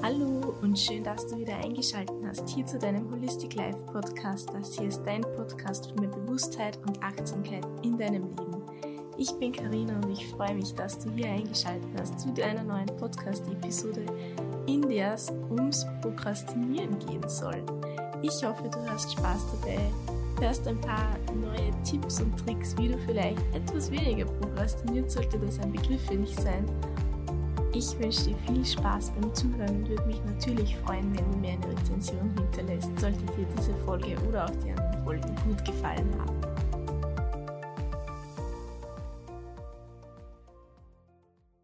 Hallo und schön, dass du wieder eingeschaltet hast hier zu deinem Holistic Life Podcast. Das hier ist dein Podcast für mehr Bewusstheit und Achtsamkeit in deinem Leben. Ich bin Karina und ich freue mich, dass du hier eingeschaltet hast zu deiner neuen Podcast-Episode, in der es ums Prokrastinieren gehen soll. Ich hoffe, du hast Spaß dabei, hörst ein paar neue Tipps und Tricks, wie du vielleicht etwas weniger prokrastiniert, sollte das ein Begriff für dich sein ich wünsche dir viel Spaß beim Zuhören und würde mich natürlich freuen, wenn du mir eine Rezension hinterlässt, sollte dir diese Folge oder auch die anderen Folgen gut gefallen haben.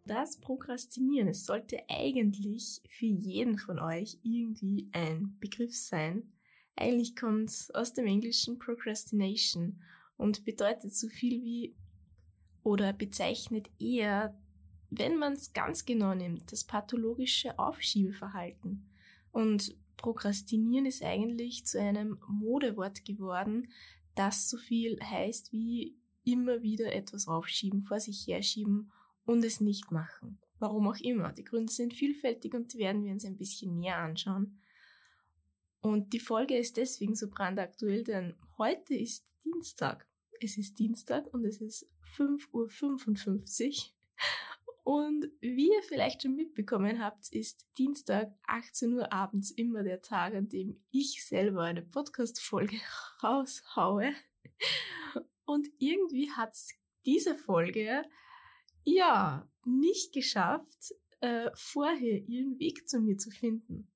Das Prokrastinieren, es sollte eigentlich für jeden von euch irgendwie ein Begriff sein. Eigentlich kommt es aus dem englischen Procrastination und bedeutet so viel wie oder bezeichnet eher wenn man es ganz genau nimmt, das pathologische Aufschiebeverhalten. Und Prokrastinieren ist eigentlich zu einem Modewort geworden, das so viel heißt wie immer wieder etwas aufschieben, vor sich herschieben und es nicht machen. Warum auch immer. Die Gründe sind vielfältig und die werden wir uns ein bisschen näher anschauen. Und die Folge ist deswegen so brandaktuell, denn heute ist Dienstag. Es ist Dienstag und es ist 5.55 Uhr und wie ihr vielleicht schon mitbekommen habt, ist Dienstag 18 Uhr abends immer der Tag, an dem ich selber eine Podcast-Folge raushaue. Und irgendwie hat diese Folge ja nicht geschafft, äh, vorher ihren Weg zu mir zu finden.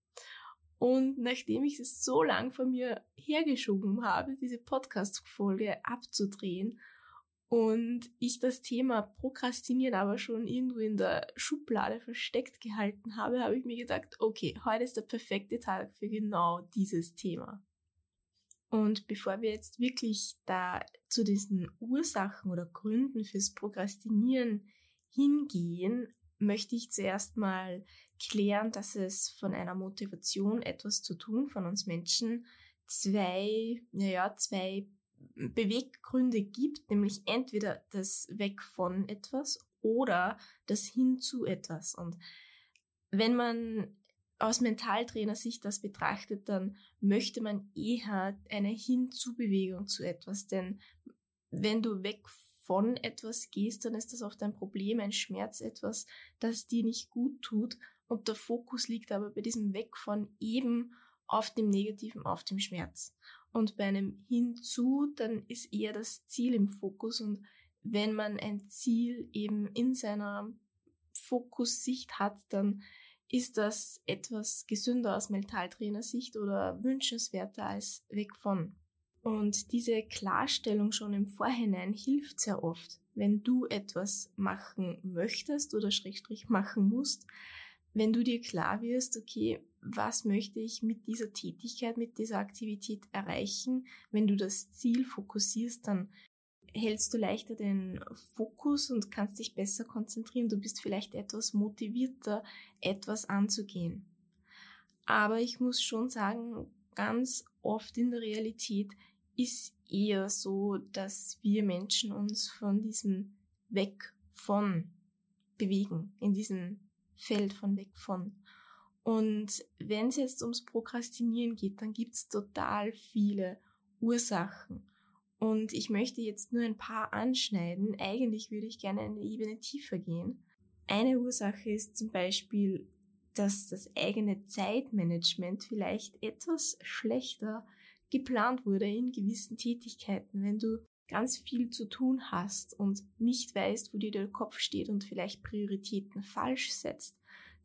Und nachdem ich es so lang von mir hergeschoben habe, diese Podcast-Folge abzudrehen und ich das Thema Prokrastinieren aber schon irgendwo in der Schublade versteckt gehalten habe, habe ich mir gedacht, okay, heute ist der perfekte Tag für genau dieses Thema. Und bevor wir jetzt wirklich da zu diesen Ursachen oder Gründen fürs Prokrastinieren hingehen, möchte ich zuerst mal klären, dass es von einer Motivation etwas zu tun von uns Menschen zwei, naja, zwei Beweggründe gibt, nämlich entweder das Weg von etwas oder das hin zu etwas. Und wenn man aus Mentaltrainer-Sicht das betrachtet, dann möchte man eher eine Hinzu-Bewegung zu etwas. Denn wenn du weg von etwas gehst, dann ist das oft ein Problem, ein Schmerz, etwas, das dir nicht gut tut. Und der Fokus liegt aber bei diesem Weg von eben auf dem Negativen, auf dem Schmerz. Und bei einem Hinzu, dann ist eher das Ziel im Fokus. Und wenn man ein Ziel eben in seiner Fokussicht hat, dann ist das etwas gesünder aus Mentaltrainersicht oder wünschenswerter als weg von. Und diese Klarstellung schon im Vorhinein hilft sehr oft, wenn du etwas machen möchtest oder Schrägstrich machen musst, wenn du dir klar wirst, okay, was möchte ich mit dieser Tätigkeit, mit dieser Aktivität erreichen? Wenn du das Ziel fokussierst, dann hältst du leichter den Fokus und kannst dich besser konzentrieren. Du bist vielleicht etwas motivierter, etwas anzugehen. Aber ich muss schon sagen, ganz oft in der Realität ist eher so, dass wir Menschen uns von diesem Weg von bewegen, in diesem Feld von weg von. Und wenn es jetzt ums Prokrastinieren geht, dann gibt es total viele Ursachen. Und ich möchte jetzt nur ein paar anschneiden. Eigentlich würde ich gerne eine Ebene tiefer gehen. Eine Ursache ist zum Beispiel, dass das eigene Zeitmanagement vielleicht etwas schlechter geplant wurde in gewissen Tätigkeiten. Wenn du ganz viel zu tun hast und nicht weißt, wo dir der Kopf steht und vielleicht Prioritäten falsch setzt,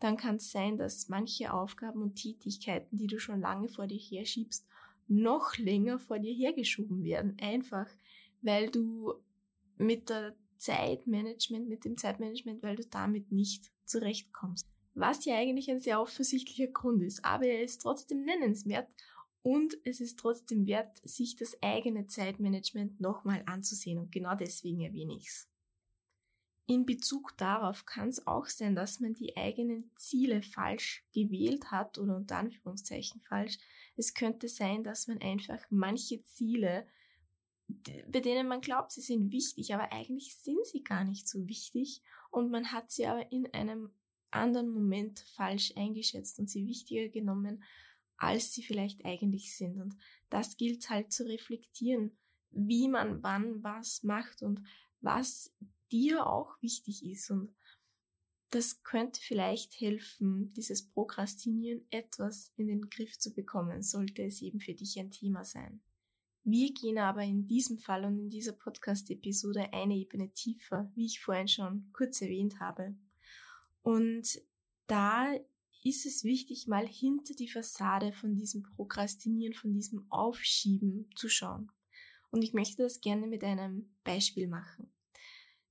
dann kann es sein, dass manche Aufgaben und Tätigkeiten, die du schon lange vor dir herschiebst, noch länger vor dir hergeschoben werden. Einfach, weil du mit der Zeitmanagement, mit dem Zeitmanagement, weil du damit nicht zurechtkommst. Was ja eigentlich ein sehr offensichtlicher Grund ist, aber er ist trotzdem nennenswert und es ist trotzdem wert, sich das eigene Zeitmanagement nochmal anzusehen und genau deswegen erwähne ich es. In Bezug darauf kann es auch sein, dass man die eigenen Ziele falsch gewählt hat oder unter Anführungszeichen falsch. Es könnte sein, dass man einfach manche Ziele, bei denen man glaubt, sie sind wichtig, aber eigentlich sind sie gar nicht so wichtig und man hat sie aber in einem anderen Moment falsch eingeschätzt und sie wichtiger genommen, als sie vielleicht eigentlich sind. Und das gilt halt zu reflektieren, wie man wann was macht und was dir auch wichtig ist. Und das könnte vielleicht helfen, dieses Prokrastinieren etwas in den Griff zu bekommen, sollte es eben für dich ein Thema sein. Wir gehen aber in diesem Fall und in dieser Podcast-Episode eine Ebene tiefer, wie ich vorhin schon kurz erwähnt habe. Und da ist es wichtig, mal hinter die Fassade von diesem Prokrastinieren, von diesem Aufschieben zu schauen. Und ich möchte das gerne mit einem Beispiel machen.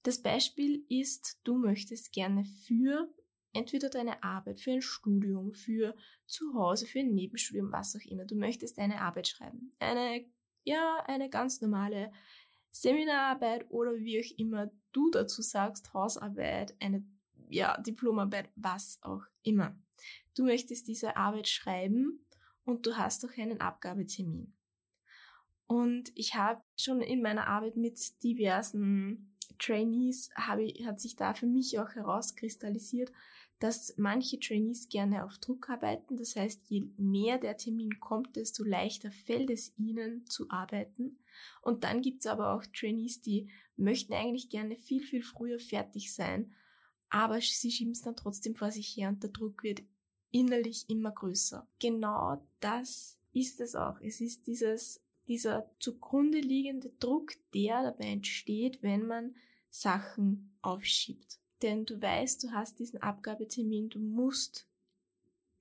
Das Beispiel ist, du möchtest gerne für entweder deine Arbeit, für ein Studium, für zu Hause, für ein Nebenstudium, was auch immer, du möchtest eine Arbeit schreiben. Eine ja, eine ganz normale Seminararbeit oder wie auch immer du dazu sagst, Hausarbeit, eine ja, Diplomarbeit, was auch immer. Du möchtest diese Arbeit schreiben und du hast auch einen Abgabetermin. Und ich habe schon in meiner Arbeit mit diversen Trainees, habe, hat sich da für mich auch herauskristallisiert, dass manche Trainees gerne auf Druck arbeiten. Das heißt, je näher der Termin kommt, desto leichter fällt es ihnen zu arbeiten. Und dann gibt es aber auch Trainees, die möchten eigentlich gerne viel, viel früher fertig sein, aber sie schieben es dann trotzdem vor sich her und der Druck wird innerlich immer größer. Genau das ist es auch. Es ist dieses, dieser zugrunde liegende Druck, der dabei entsteht, wenn man Sachen aufschiebt. Denn du weißt, du hast diesen Abgabetermin, du musst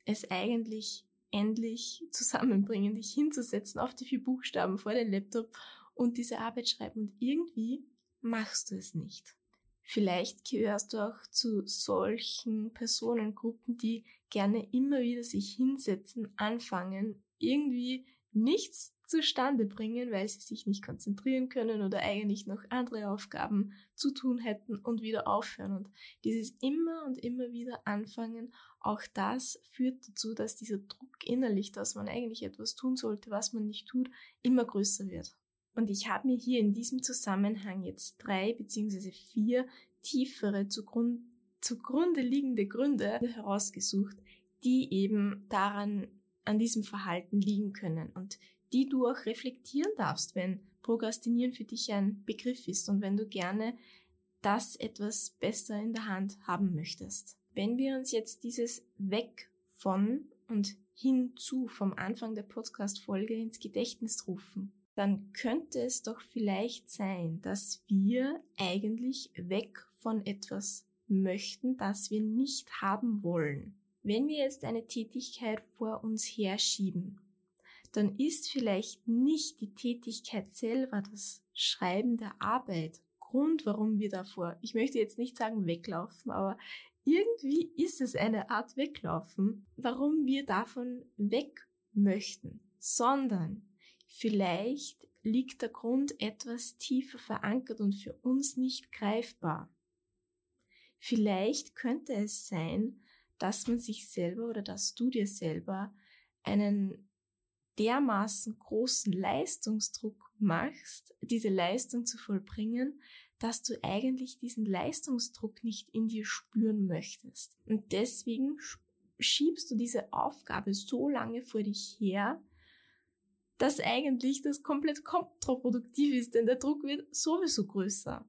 es eigentlich endlich zusammenbringen, dich hinzusetzen auf die vier Buchstaben vor den Laptop und diese Arbeit schreiben. Und irgendwie machst du es nicht. Vielleicht gehörst du auch zu solchen Personengruppen, die gerne immer wieder sich hinsetzen, anfangen, irgendwie nichts zustande bringen, weil sie sich nicht konzentrieren können oder eigentlich noch andere Aufgaben zu tun hätten und wieder aufhören. Und dieses immer und immer wieder anfangen, auch das führt dazu, dass dieser Druck innerlich, dass man eigentlich etwas tun sollte, was man nicht tut, immer größer wird. Und ich habe mir hier in diesem Zusammenhang jetzt drei beziehungsweise vier tiefere zugrund, zugrunde liegende Gründe herausgesucht, die eben daran an diesem Verhalten liegen können. Und die du auch reflektieren darfst, wenn Prokrastinieren für dich ein Begriff ist und wenn du gerne das etwas besser in der Hand haben möchtest. Wenn wir uns jetzt dieses Weg von und hinzu vom Anfang der Podcast-Folge ins Gedächtnis rufen, dann könnte es doch vielleicht sein, dass wir eigentlich weg von etwas möchten, das wir nicht haben wollen. Wenn wir jetzt eine Tätigkeit vor uns herschieben dann ist vielleicht nicht die Tätigkeit selber, das Schreiben der Arbeit, Grund, warum wir davor, ich möchte jetzt nicht sagen weglaufen, aber irgendwie ist es eine Art weglaufen, warum wir davon weg möchten, sondern vielleicht liegt der Grund etwas tiefer verankert und für uns nicht greifbar. Vielleicht könnte es sein, dass man sich selber oder dass du dir selber einen dermaßen großen Leistungsdruck machst, diese Leistung zu vollbringen, dass du eigentlich diesen Leistungsdruck nicht in dir spüren möchtest. Und deswegen schiebst du diese Aufgabe so lange vor dich her, dass eigentlich das komplett kontraproduktiv ist, denn der Druck wird sowieso größer.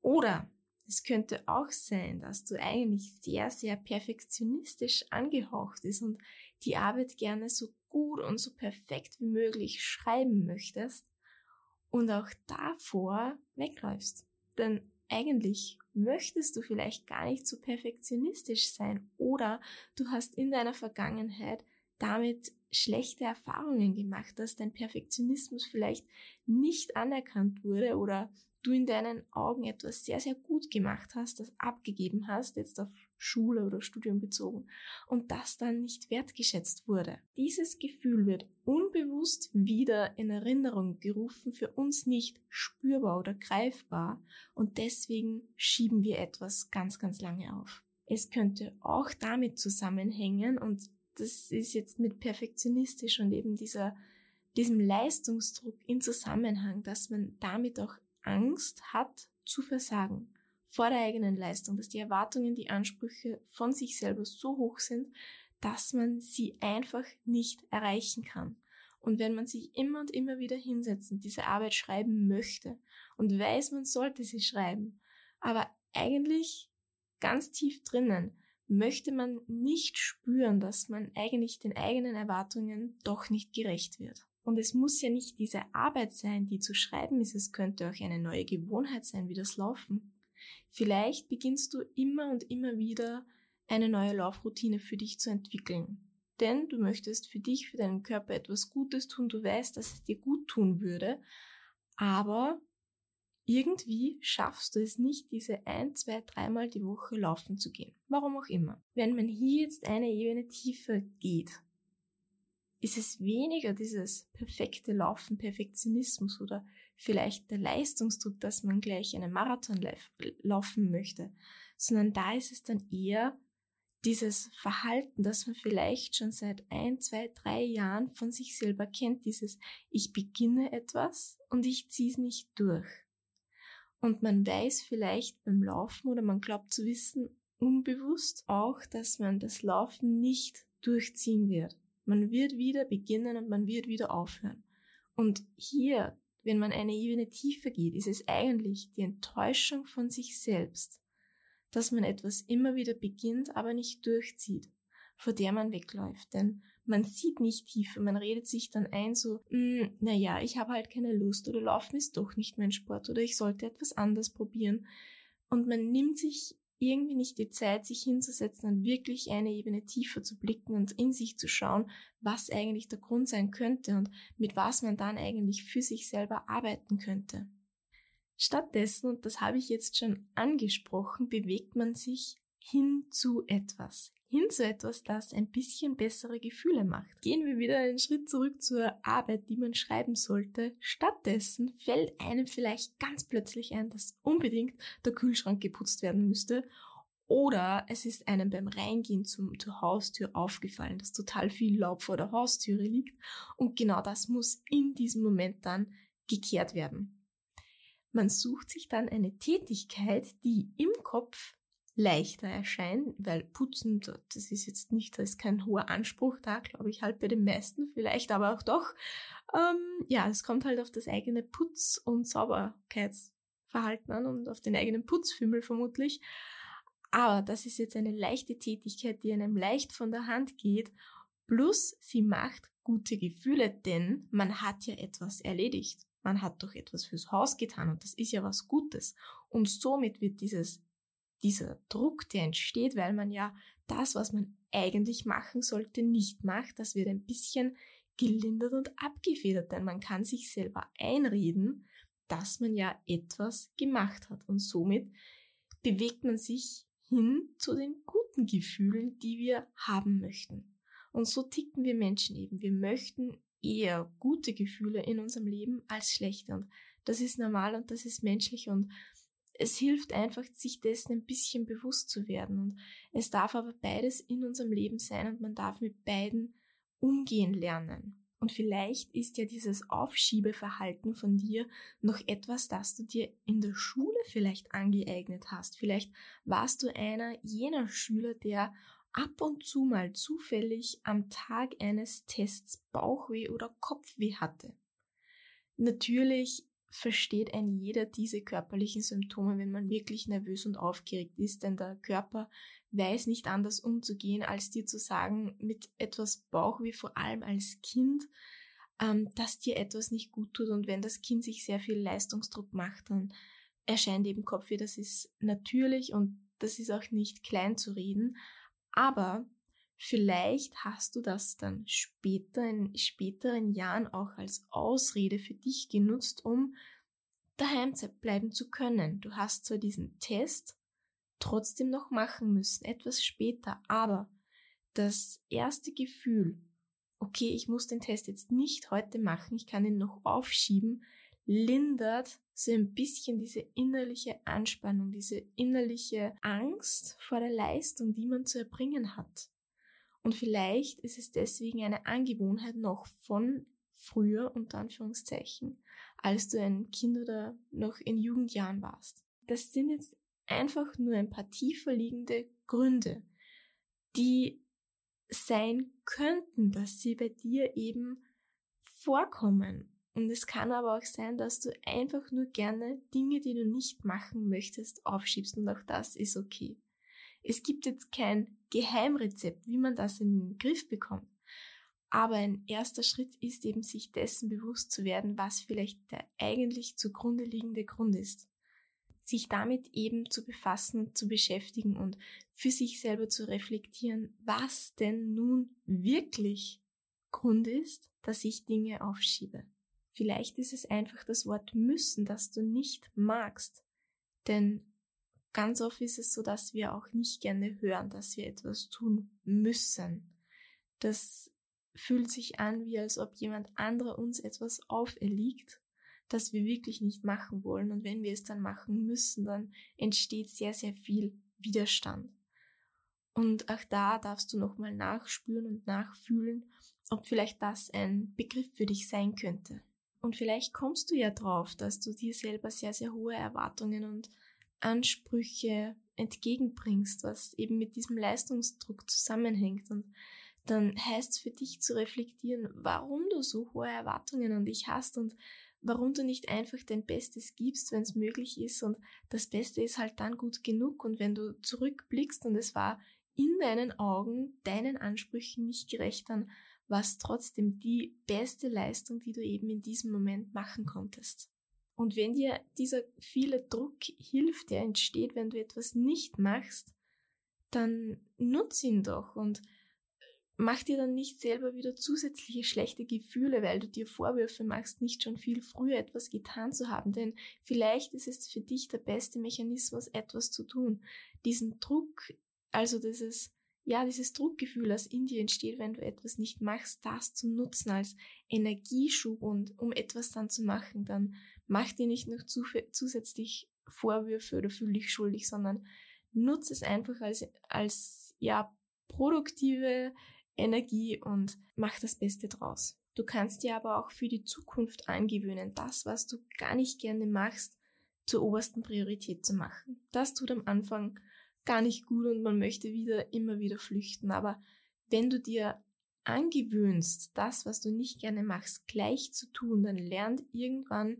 Oder es könnte auch sein, dass du eigentlich sehr, sehr perfektionistisch angehaucht ist und die Arbeit gerne so gut und so perfekt wie möglich schreiben möchtest und auch davor wegläufst. Denn eigentlich möchtest du vielleicht gar nicht so perfektionistisch sein oder du hast in deiner Vergangenheit damit schlechte Erfahrungen gemacht, dass dein Perfektionismus vielleicht nicht anerkannt wurde oder du in deinen Augen etwas sehr, sehr gut gemacht hast, das abgegeben hast, jetzt auf Schule oder Studium bezogen und das dann nicht wertgeschätzt wurde. Dieses Gefühl wird unbewusst wieder in Erinnerung gerufen, für uns nicht spürbar oder greifbar und deswegen schieben wir etwas ganz, ganz lange auf. Es könnte auch damit zusammenhängen und das ist jetzt mit perfektionistisch und eben dieser diesem Leistungsdruck in Zusammenhang, dass man damit auch Angst hat zu versagen vor der eigenen Leistung, dass die Erwartungen, die Ansprüche von sich selber so hoch sind, dass man sie einfach nicht erreichen kann. Und wenn man sich immer und immer wieder hinsetzt und diese Arbeit schreiben möchte und weiß, man sollte sie schreiben, aber eigentlich ganz tief drinnen möchte man nicht spüren, dass man eigentlich den eigenen Erwartungen doch nicht gerecht wird. Und es muss ja nicht diese Arbeit sein, die zu schreiben ist, es könnte auch eine neue Gewohnheit sein, wie das Laufen. Vielleicht beginnst du immer und immer wieder eine neue Laufroutine für dich zu entwickeln. Denn du möchtest für dich, für deinen Körper etwas Gutes tun, du weißt, dass es dir gut tun würde, aber irgendwie schaffst du es nicht, diese ein, zwei, dreimal die Woche laufen zu gehen. Warum auch immer. Wenn man hier jetzt eine Ebene tiefer geht, ist es weniger dieses perfekte Laufen, Perfektionismus oder vielleicht der Leistungsdruck, dass man gleich einen Marathon laufen möchte, sondern da ist es dann eher dieses Verhalten, das man vielleicht schon seit ein, zwei, drei Jahren von sich selber kennt, dieses ich beginne etwas und ich ziehe es nicht durch. Und man weiß vielleicht beim Laufen oder man glaubt zu wissen, unbewusst auch, dass man das Laufen nicht durchziehen wird. Man wird wieder beginnen und man wird wieder aufhören. Und hier, wenn man eine Ebene tiefer geht, ist es eigentlich die Enttäuschung von sich selbst, dass man etwas immer wieder beginnt, aber nicht durchzieht, vor der man wegläuft. Denn man sieht nicht tiefer, man redet sich dann ein, so, hm, naja, ich habe halt keine Lust oder Laufen ist doch nicht mein Sport oder ich sollte etwas anders probieren. Und man nimmt sich irgendwie nicht die Zeit, sich hinzusetzen und wirklich eine Ebene tiefer zu blicken und in sich zu schauen, was eigentlich der Grund sein könnte und mit was man dann eigentlich für sich selber arbeiten könnte. Stattdessen, und das habe ich jetzt schon angesprochen, bewegt man sich hin zu etwas. Hin zu etwas, das ein bisschen bessere Gefühle macht. Gehen wir wieder einen Schritt zurück zur Arbeit, die man schreiben sollte. Stattdessen fällt einem vielleicht ganz plötzlich ein, dass unbedingt der Kühlschrank geputzt werden müsste oder es ist einem beim Reingehen zum, zur Haustür aufgefallen, dass total viel Laub vor der Haustüre liegt. Und genau das muss in diesem Moment dann gekehrt werden. Man sucht sich dann eine Tätigkeit, die im Kopf leichter erscheint, weil Putzen, das ist jetzt nicht, da ist kein hoher Anspruch da, glaube ich, halt bei den meisten vielleicht, aber auch doch. Ähm, ja, es kommt halt auf das eigene Putz- und Sauberkeitsverhalten an und auf den eigenen Putzfimmel vermutlich. Aber das ist jetzt eine leichte Tätigkeit, die einem leicht von der Hand geht. Plus, sie macht gute Gefühle, denn man hat ja etwas erledigt man hat doch etwas fürs Haus getan und das ist ja was Gutes. Und somit wird dieses, dieser Druck, der entsteht, weil man ja das, was man eigentlich machen sollte, nicht macht, das wird ein bisschen gelindert und abgefedert, denn man kann sich selber einreden, dass man ja etwas gemacht hat und somit bewegt man sich hin zu den guten Gefühlen, die wir haben möchten. Und so ticken wir Menschen eben. Wir möchten eher gute Gefühle in unserem Leben als schlechte. Und das ist normal und das ist menschlich und es hilft einfach, sich dessen ein bisschen bewusst zu werden. Und es darf aber beides in unserem Leben sein und man darf mit beiden umgehen lernen. Und vielleicht ist ja dieses Aufschiebeverhalten von dir noch etwas, das du dir in der Schule vielleicht angeeignet hast. Vielleicht warst du einer jener Schüler, der ab und zu mal zufällig am Tag eines Tests Bauchweh oder Kopfweh hatte. Natürlich versteht ein jeder diese körperlichen Symptome, wenn man wirklich nervös und aufgeregt ist, denn der Körper weiß nicht anders umzugehen, als dir zu sagen, mit etwas Bauchweh, vor allem als Kind, ähm, dass dir etwas nicht gut tut. Und wenn das Kind sich sehr viel Leistungsdruck macht, dann erscheint eben Kopfweh, das ist natürlich und das ist auch nicht klein zu reden, aber vielleicht hast du das dann später, in späteren Jahren auch als Ausrede für dich genutzt, um daheim bleiben zu können. Du hast zwar diesen Test trotzdem noch machen müssen, etwas später, aber das erste Gefühl, okay, ich muss den Test jetzt nicht heute machen, ich kann ihn noch aufschieben, lindert so ein bisschen diese innerliche Anspannung, diese innerliche Angst vor der Leistung, die man zu erbringen hat. Und vielleicht ist es deswegen eine Angewohnheit noch von früher, unter Anführungszeichen, als du ein Kind oder noch in Jugendjahren warst. Das sind jetzt einfach nur ein paar tiefer liegende Gründe, die sein könnten, dass sie bei dir eben vorkommen. Und es kann aber auch sein, dass du einfach nur gerne Dinge, die du nicht machen möchtest, aufschiebst und auch das ist okay. Es gibt jetzt kein Geheimrezept, wie man das in den Griff bekommt. Aber ein erster Schritt ist eben, sich dessen bewusst zu werden, was vielleicht der eigentlich zugrunde liegende Grund ist. Sich damit eben zu befassen, zu beschäftigen und für sich selber zu reflektieren, was denn nun wirklich Grund ist, dass ich Dinge aufschiebe. Vielleicht ist es einfach das Wort müssen, das du nicht magst. Denn ganz oft ist es so, dass wir auch nicht gerne hören, dass wir etwas tun müssen. Das fühlt sich an, wie als ob jemand anderer uns etwas auferlegt, das wir wirklich nicht machen wollen. Und wenn wir es dann machen müssen, dann entsteht sehr, sehr viel Widerstand. Und auch da darfst du nochmal nachspüren und nachfühlen, ob vielleicht das ein Begriff für dich sein könnte. Und vielleicht kommst du ja drauf, dass du dir selber sehr, sehr hohe Erwartungen und Ansprüche entgegenbringst, was eben mit diesem Leistungsdruck zusammenhängt. Und dann heißt es für dich zu reflektieren, warum du so hohe Erwartungen an dich hast und warum du nicht einfach dein Bestes gibst, wenn es möglich ist. Und das Beste ist halt dann gut genug. Und wenn du zurückblickst und es war in deinen Augen deinen Ansprüchen nicht gerecht, dann war es trotzdem die beste Leistung, die du eben in diesem Moment machen konntest. Und wenn dir dieser viele Druck hilft, der entsteht, wenn du etwas nicht machst, dann nutz ihn doch und mach dir dann nicht selber wieder zusätzliche schlechte Gefühle, weil du dir Vorwürfe machst, nicht schon viel früher etwas getan zu haben. Denn vielleicht ist es für dich der beste Mechanismus, etwas zu tun. Diesen Druck, also dieses, ja, dieses Druckgefühl, das in dir entsteht, wenn du etwas nicht machst, das zu nutzen als Energieschub und um etwas dann zu machen, dann mach dir nicht noch zusätzlich Vorwürfe oder fühl dich schuldig, sondern nutze es einfach als, als, ja, produktive Energie und mach das Beste draus. Du kannst dir aber auch für die Zukunft angewöhnen, das, was du gar nicht gerne machst, zur obersten Priorität zu machen. Das tut am Anfang gar nicht gut und man möchte wieder, immer wieder flüchten. Aber wenn du dir angewöhnst, das, was du nicht gerne machst, gleich zu tun, dann lernt irgendwann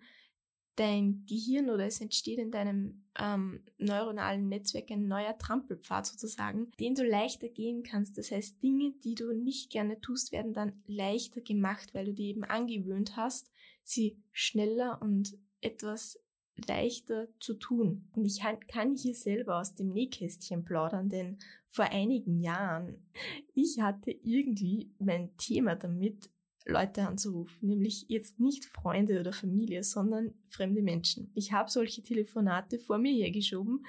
dein Gehirn oder es entsteht in deinem ähm, neuronalen Netzwerk ein neuer Trampelpfad sozusagen, den du leichter gehen kannst. Das heißt, Dinge, die du nicht gerne tust, werden dann leichter gemacht, weil du die eben angewöhnt hast, sie schneller und etwas leichter zu tun. Und ich kann hier selber aus dem Nähkästchen plaudern, denn vor einigen Jahren, ich hatte irgendwie mein Thema damit, Leute anzurufen, nämlich jetzt nicht Freunde oder Familie, sondern fremde Menschen. Ich habe solche Telefonate vor mir hergeschoben,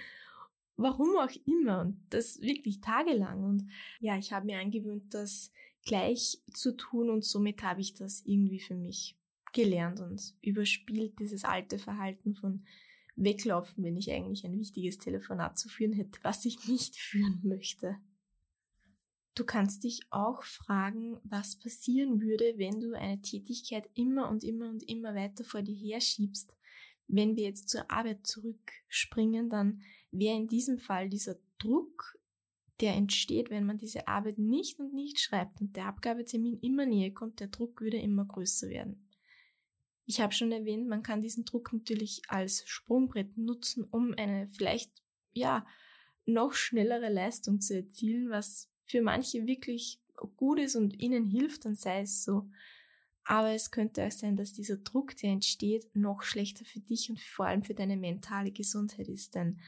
warum auch immer, und das wirklich tagelang. Und ja, ich habe mir angewöhnt, das gleich zu tun und somit habe ich das irgendwie für mich gelernt und überspielt dieses alte Verhalten von weglaufen, wenn ich eigentlich ein wichtiges Telefonat zu führen hätte, was ich nicht führen möchte. Du kannst dich auch fragen, was passieren würde, wenn du eine Tätigkeit immer und immer und immer weiter vor dir herschiebst. Wenn wir jetzt zur Arbeit zurückspringen, dann wäre in diesem Fall dieser Druck, der entsteht, wenn man diese Arbeit nicht und nicht schreibt und der Abgabetermin immer näher kommt, der Druck würde immer größer werden. Ich habe schon erwähnt, man kann diesen Druck natürlich als Sprungbrett nutzen, um eine vielleicht, ja, noch schnellere Leistung zu erzielen, was für manche wirklich gut ist und ihnen hilft, dann sei es so. Aber es könnte auch sein, dass dieser Druck, der entsteht, noch schlechter für dich und vor allem für deine mentale Gesundheit ist. Denn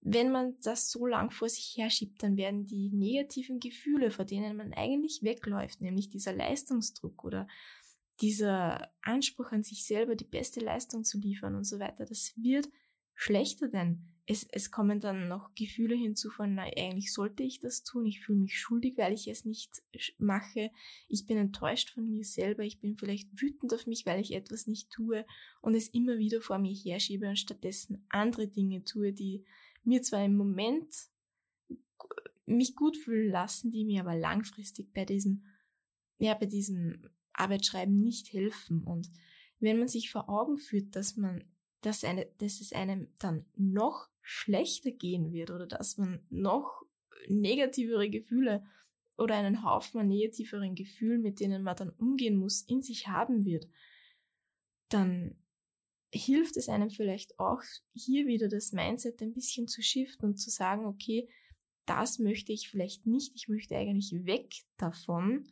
wenn man das so lang vor sich herschiebt, dann werden die negativen Gefühle, vor denen man eigentlich wegläuft, nämlich dieser Leistungsdruck oder dieser Anspruch an sich selber, die beste Leistung zu liefern und so weiter, das wird schlechter, denn es, es kommen dann noch Gefühle hinzu von, na, eigentlich sollte ich das tun, ich fühle mich schuldig, weil ich es nicht mache, ich bin enttäuscht von mir selber, ich bin vielleicht wütend auf mich, weil ich etwas nicht tue und es immer wieder vor mir herschiebe und stattdessen andere Dinge tue, die mir zwar im Moment mich gut fühlen lassen, die mir aber langfristig bei diesem, ja, bei diesem Arbeitsschreiben nicht helfen. Und wenn man sich vor Augen führt, dass man dass, eine, dass es einem dann noch schlechter gehen wird oder dass man noch negativere Gefühle oder einen Haufen an negativeren Gefühlen, mit denen man dann umgehen muss, in sich haben wird, dann hilft es einem vielleicht auch hier wieder das Mindset ein bisschen zu shiften und zu sagen, okay, das möchte ich vielleicht nicht, ich möchte eigentlich weg davon.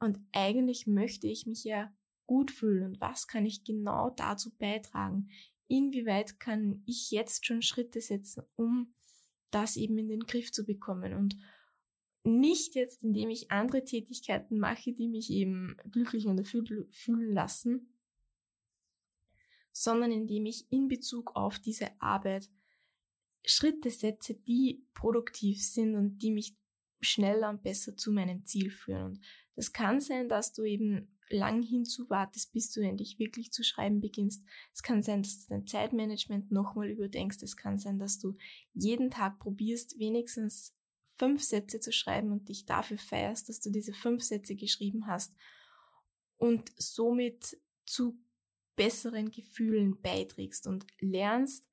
Und eigentlich möchte ich mich ja gut fühlen. Und was kann ich genau dazu beitragen? Inwieweit kann ich jetzt schon Schritte setzen, um das eben in den Griff zu bekommen und nicht jetzt, indem ich andere Tätigkeiten mache, die mich eben glücklich und erfüllt fühlen lassen, sondern indem ich in Bezug auf diese Arbeit Schritte setze, die produktiv sind und die mich schneller und besser zu meinem Ziel führen. Und das kann sein, dass du eben lang hinzuwartest, bis du endlich wirklich zu schreiben beginnst. Es kann sein, dass du dein Zeitmanagement nochmal überdenkst. Es kann sein, dass du jeden Tag probierst, wenigstens fünf Sätze zu schreiben und dich dafür feierst, dass du diese fünf Sätze geschrieben hast und somit zu besseren Gefühlen beiträgst und lernst,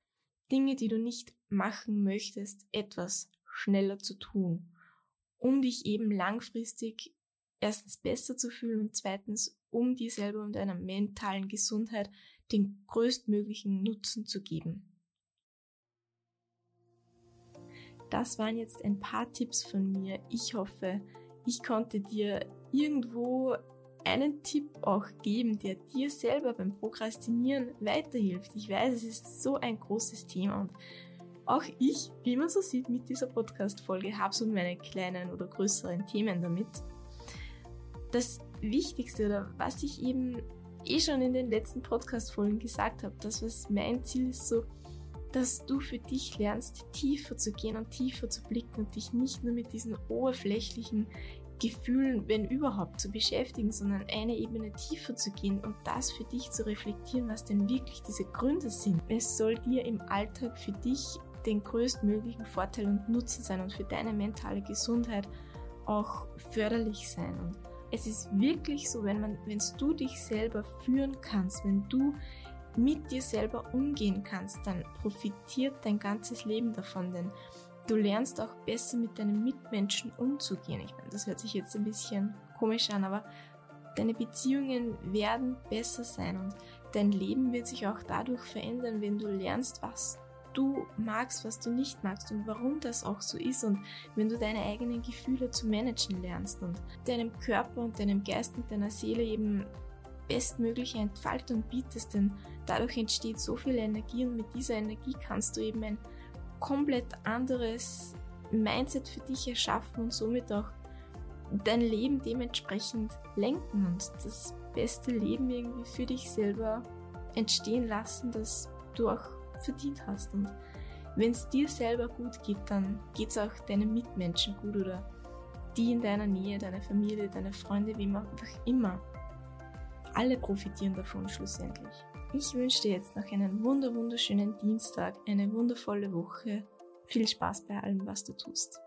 Dinge, die du nicht machen möchtest, etwas schneller zu tun, um dich eben langfristig erstens besser zu fühlen und zweitens, um dir selber und deiner mentalen Gesundheit den größtmöglichen Nutzen zu geben. Das waren jetzt ein paar Tipps von mir. Ich hoffe, ich konnte dir irgendwo einen Tipp auch geben, der dir selber beim Prokrastinieren weiterhilft. Ich weiß, es ist so ein großes Thema und auch ich, wie man so sieht mit dieser Podcast-Folge, habe so meine kleinen oder größeren Themen damit. Das Wichtigste oder was ich eben eh schon in den letzten Podcast-Folgen gesagt habe, das was mein Ziel ist, so, dass du für dich lernst, tiefer zu gehen und tiefer zu blicken und dich nicht nur mit diesen oberflächlichen Gefühlen, wenn überhaupt, zu beschäftigen, sondern eine Ebene tiefer zu gehen und das für dich zu reflektieren, was denn wirklich diese Gründe sind. Es soll dir im Alltag für dich den größtmöglichen Vorteil und Nutzen sein und für deine mentale Gesundheit auch förderlich sein. Und es ist wirklich so, wenn man, wenn du dich selber führen kannst, wenn du mit dir selber umgehen kannst, dann profitiert dein ganzes Leben davon, denn du lernst auch besser mit deinen Mitmenschen umzugehen. Ich meine, das hört sich jetzt ein bisschen komisch an, aber deine Beziehungen werden besser sein und dein Leben wird sich auch dadurch verändern, wenn du lernst, was du magst, was du nicht magst und warum das auch so ist und wenn du deine eigenen Gefühle zu managen lernst und deinem Körper und deinem Geist und deiner Seele eben bestmögliche Entfaltung bietest, denn dadurch entsteht so viel Energie und mit dieser Energie kannst du eben ein komplett anderes Mindset für dich erschaffen und somit auch dein Leben dementsprechend lenken und das beste Leben irgendwie für dich selber entstehen lassen, das du auch verdient hast. Und wenn es dir selber gut geht, dann geht es auch deinen Mitmenschen gut oder die in deiner Nähe, deine Familie, deine Freunde, wie man immer. Alle profitieren davon schlussendlich. Ich wünsche dir jetzt noch einen wunder wunderschönen Dienstag, eine wundervolle Woche. Viel Spaß bei allem, was du tust.